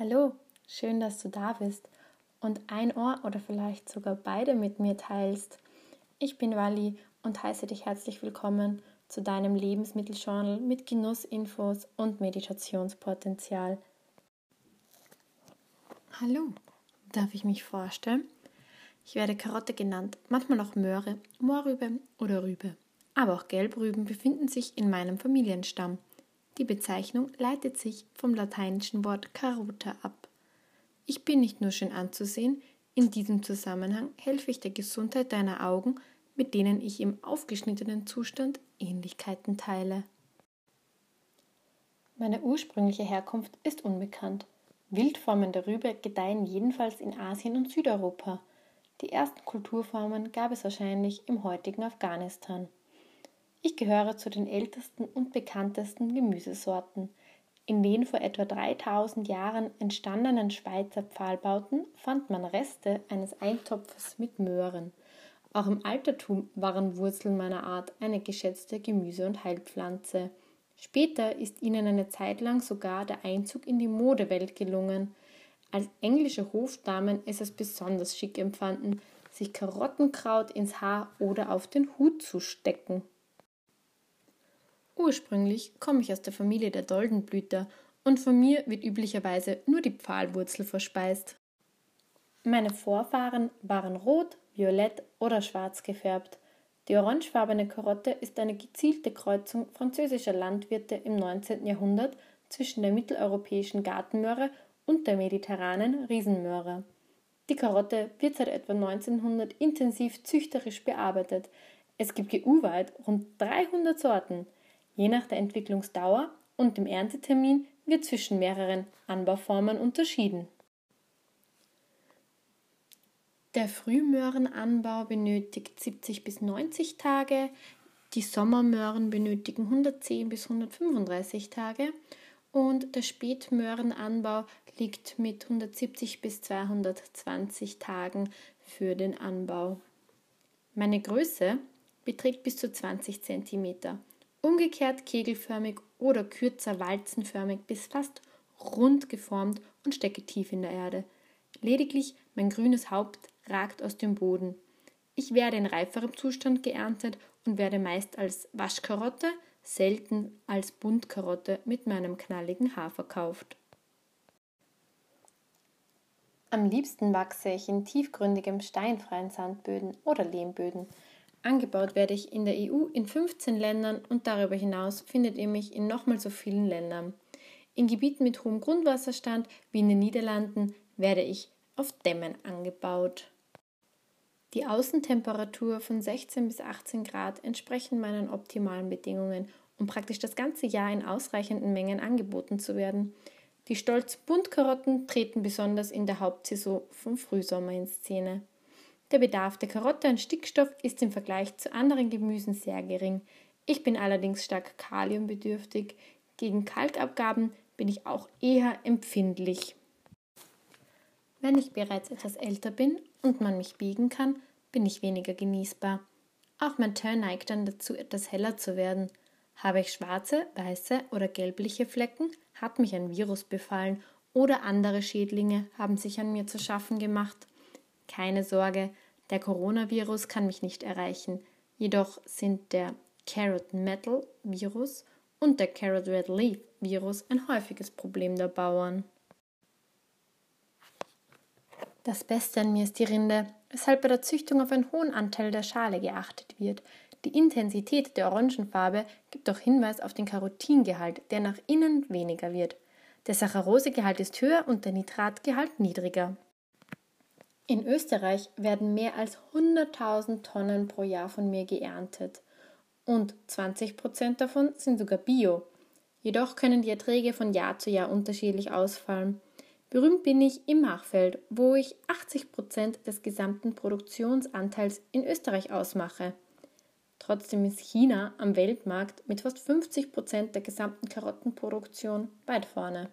Hallo, schön, dass du da bist und ein Ohr oder vielleicht sogar beide mit mir teilst. Ich bin Wally und heiße dich herzlich willkommen zu deinem Lebensmitteljournal mit Genussinfos und Meditationspotenzial. Hallo, darf ich mich vorstellen? Ich werde Karotte genannt, manchmal auch Möhre, Mohrrübe oder Rübe. Aber auch Gelbrüben befinden sich in meinem Familienstamm. Die Bezeichnung leitet sich vom lateinischen Wort carota ab. Ich bin nicht nur schön anzusehen, in diesem Zusammenhang helfe ich der Gesundheit deiner Augen, mit denen ich im aufgeschnittenen Zustand Ähnlichkeiten teile. Meine ursprüngliche Herkunft ist unbekannt. Wildformen der Rübe gedeihen jedenfalls in Asien und Südeuropa. Die ersten Kulturformen gab es wahrscheinlich im heutigen Afghanistan. Ich gehöre zu den ältesten und bekanntesten Gemüsesorten. In den vor etwa 3000 Jahren entstandenen Schweizer Pfahlbauten fand man Reste eines Eintopfes mit Möhren. Auch im Altertum waren Wurzeln meiner Art eine geschätzte Gemüse- und Heilpflanze. Später ist ihnen eine Zeit lang sogar der Einzug in die Modewelt gelungen. Als englische Hofdamen es besonders schick empfanden, sich Karottenkraut ins Haar oder auf den Hut zu stecken. Ursprünglich komme ich aus der Familie der Doldenblüter und von mir wird üblicherweise nur die Pfahlwurzel verspeist. Meine Vorfahren waren rot, violett oder schwarz gefärbt. Die orangefarbene Karotte ist eine gezielte Kreuzung französischer Landwirte im 19. Jahrhundert zwischen der mitteleuropäischen Gartenmöhre und der mediterranen Riesenmöhre. Die Karotte wird seit etwa 1900 intensiv züchterisch bearbeitet. Es gibt EU-weit rund 300 Sorten. Je nach der Entwicklungsdauer und dem Erntetermin wird zwischen mehreren Anbauformen unterschieden. Der Frühmöhrenanbau benötigt 70 bis 90 Tage, die Sommermöhren benötigen 110 bis 135 Tage und der Spätmöhrenanbau liegt mit 170 bis 220 Tagen für den Anbau. Meine Größe beträgt bis zu 20 cm umgekehrt kegelförmig oder kürzer walzenförmig bis fast rund geformt und stecke tief in der Erde. Lediglich mein grünes Haupt ragt aus dem Boden. Ich werde in reiferem Zustand geerntet und werde meist als Waschkarotte, selten als Buntkarotte mit meinem knalligen Haar verkauft. Am liebsten wachse ich in tiefgründigem steinfreien Sandböden oder Lehmböden. Angebaut werde ich in der EU in 15 Ländern und darüber hinaus findet ihr mich in nochmal so vielen Ländern. In Gebieten mit hohem Grundwasserstand wie in den Niederlanden werde ich auf Dämmen angebaut. Die Außentemperatur von 16 bis 18 Grad entsprechen meinen optimalen Bedingungen, um praktisch das ganze Jahr in ausreichenden Mengen angeboten zu werden. Die stolz Buntkarotten treten besonders in der Hauptsaison vom Frühsommer in Szene. Der Bedarf der Karotte an Stickstoff ist im Vergleich zu anderen Gemüsen sehr gering. Ich bin allerdings stark kaliumbedürftig. Gegen Kalkabgaben bin ich auch eher empfindlich. Wenn ich bereits etwas älter bin und man mich biegen kann, bin ich weniger genießbar. Auch mein Teint neigt dann dazu, etwas heller zu werden. Habe ich schwarze, weiße oder gelbliche Flecken, hat mich ein Virus befallen oder andere Schädlinge haben sich an mir zu schaffen gemacht. Keine Sorge, der Coronavirus kann mich nicht erreichen, jedoch sind der Carrot Metal Virus und der Carrot Red Leaf Virus ein häufiges Problem der Bauern. Das Beste an mir ist die Rinde, weshalb bei der Züchtung auf einen hohen Anteil der Schale geachtet wird. Die Intensität der Orangenfarbe gibt auch Hinweis auf den Carotingehalt, der nach innen weniger wird. Der Saccharosegehalt ist höher und der Nitratgehalt niedriger. In Österreich werden mehr als 100.000 Tonnen pro Jahr von mir geerntet und 20 Prozent davon sind sogar Bio. Jedoch können die Erträge von Jahr zu Jahr unterschiedlich ausfallen. Berühmt bin ich im Machfeld, wo ich 80 Prozent des gesamten Produktionsanteils in Österreich ausmache. Trotzdem ist China am Weltmarkt mit fast 50 Prozent der gesamten Karottenproduktion weit vorne.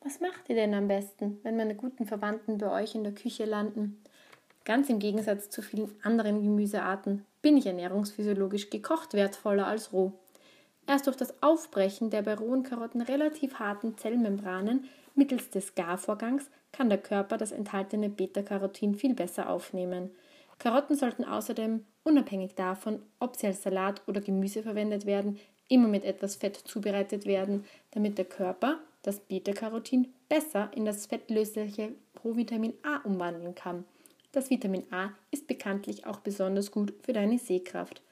Was macht ihr denn am besten, wenn meine guten Verwandten bei euch in der Küche landen? Ganz im Gegensatz zu vielen anderen Gemüsearten bin ich ernährungsphysiologisch gekocht wertvoller als roh. Erst durch das Aufbrechen der bei rohen Karotten relativ harten Zellmembranen mittels des Garvorgangs kann der Körper das enthaltene Beta-Carotin viel besser aufnehmen. Karotten sollten außerdem, unabhängig davon, ob sie als Salat oder Gemüse verwendet werden, immer mit etwas Fett zubereitet werden, damit der Körper das Beta-Carotin besser in das fettlösliche Provitamin A umwandeln kann. Das Vitamin A ist bekanntlich auch besonders gut für deine Sehkraft.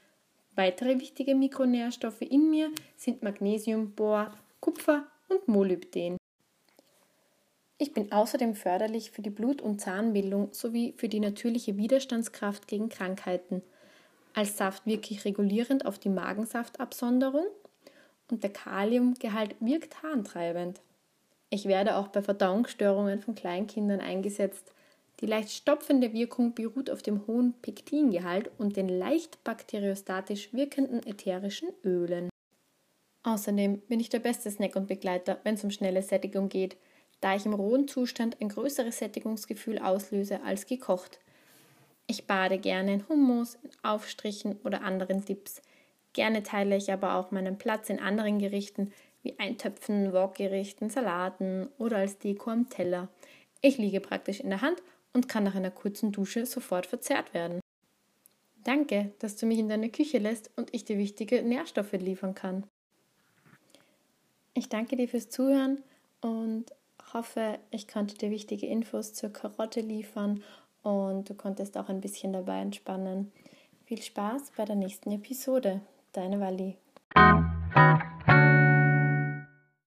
Weitere wichtige Mikronährstoffe in mir sind Magnesium, Bohr, Kupfer und Molybden. Ich bin außerdem förderlich für die Blut- und Zahnbildung sowie für die natürliche Widerstandskraft gegen Krankheiten. Als Saft wirke ich regulierend auf die Magensaftabsonderung und der Kaliumgehalt wirkt harntreibend. Ich werde auch bei Verdauungsstörungen von Kleinkindern eingesetzt. Die leicht stopfende Wirkung beruht auf dem hohen Pektingehalt und den leicht bakteriostatisch wirkenden ätherischen Ölen. Außerdem bin ich der beste Snack und Begleiter, wenn es um schnelle Sättigung geht – da ich im rohen Zustand ein größeres Sättigungsgefühl auslöse als gekocht. Ich bade gerne in Hummus, in Aufstrichen oder anderen Dips. Gerne teile ich aber auch meinen Platz in anderen Gerichten wie Eintöpfen, Wokgerichten, Salaten oder als Deko am Teller. Ich liege praktisch in der Hand und kann nach einer kurzen Dusche sofort verzehrt werden. Danke, dass du mich in deine Küche lässt und ich dir wichtige Nährstoffe liefern kann. Ich danke dir fürs Zuhören und hoffe, ich konnte dir wichtige Infos zur Karotte liefern und du konntest auch ein bisschen dabei entspannen. Viel Spaß bei der nächsten Episode. Deine Wally.